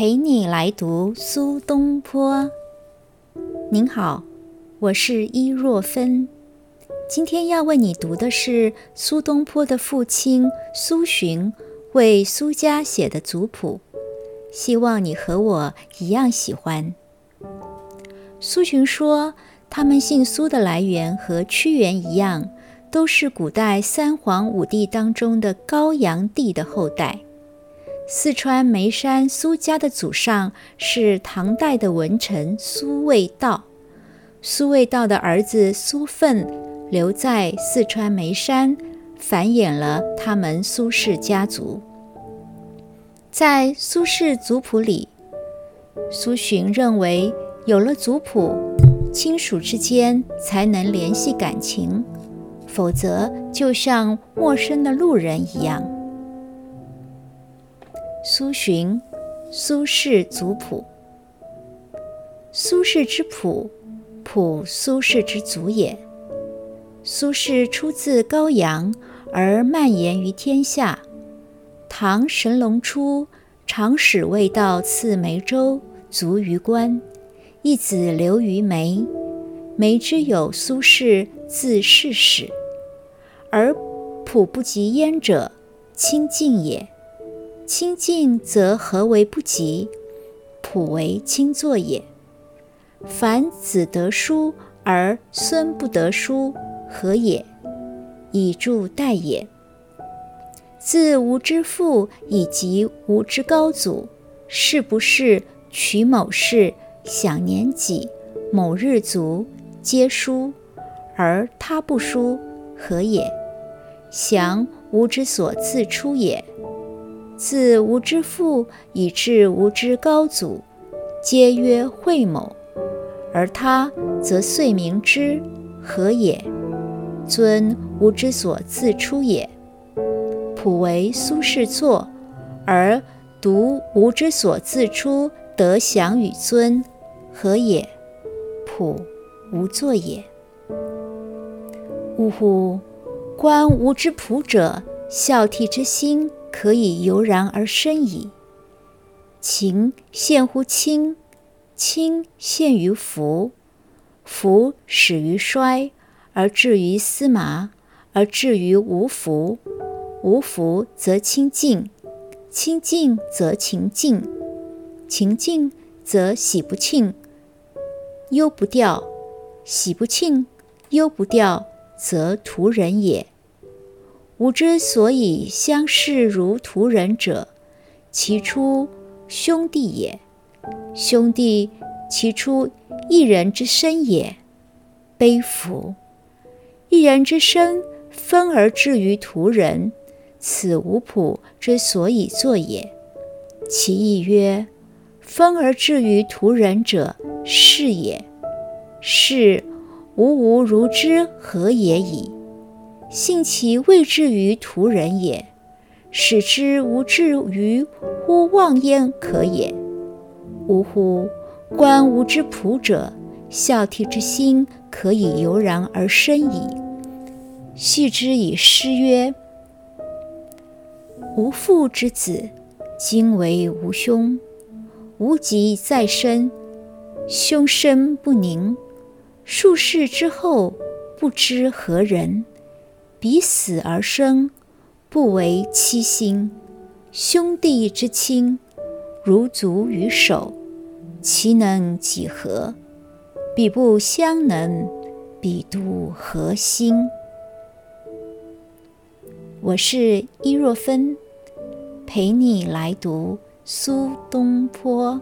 陪你来读苏东坡。您好，我是伊若芬。今天要为你读的是苏东坡的父亲苏洵为苏家写的族谱，希望你和我一样喜欢。苏洵说，他们姓苏的来源和屈原一样，都是古代三皇五帝当中的高阳帝的后代。四川眉山苏家的祖上是唐代的文臣苏味道，苏味道的儿子苏奋留在四川眉山，繁衍了他们苏氏家族。在苏氏族谱里，苏洵认为，有了族谱，亲属之间才能联系感情，否则就像陌生的路人一样。苏洵，苏轼族谱。苏轼之谱，谱苏轼之族也。苏轼出自高阳，而蔓延于天下。唐神龙初，长史未到赐梅州，卒于官。一子留于梅，梅之有苏轼，字世史。而谱不及焉者，亲近也。亲近则何为不及？普为亲作也。凡子得书而孙不得书，何也？以助代也。自吾之父以及吾之高祖，是不是取某事、享年己、某日卒，皆书，而他不书，何也？祥吾之所自出也。自吾之父以至吾之高祖，皆曰惠某，而他则遂明之，何也？尊吾之所自出也。普为苏轼作，而独吾之所自出得享与尊，何也？普无作也。呜呼！观吾之谱者，孝悌之心。可以油然而生矣。情陷乎亲，亲陷于福，福始于衰，而至于司马，而至于无福。无福则清净，清净则情尽，情尽则喜不庆，忧不掉，喜不庆，忧不掉，则徒人也。吾之所以相视如徒人者，其出兄弟也；兄弟其出一人之身也。悲夫！一人之身分而至于徒人，此吾朴之所以作也。其意曰：分而至于徒人者，是也。是吾无如之何也已。信其未至于屠人也，使之无至于乎忘焉可也。呜呼！观吾之仆者，孝悌之心可以油然而生矣。续之以诗曰：“吾父之子，今为吾兄。吾疾在身，兄身不宁。数世之后，不知何人。”彼死而生，不为妻心。兄弟之亲，如足于手，其能几何？彼不相能，彼独何心？我是伊若芬，陪你来读苏东坡。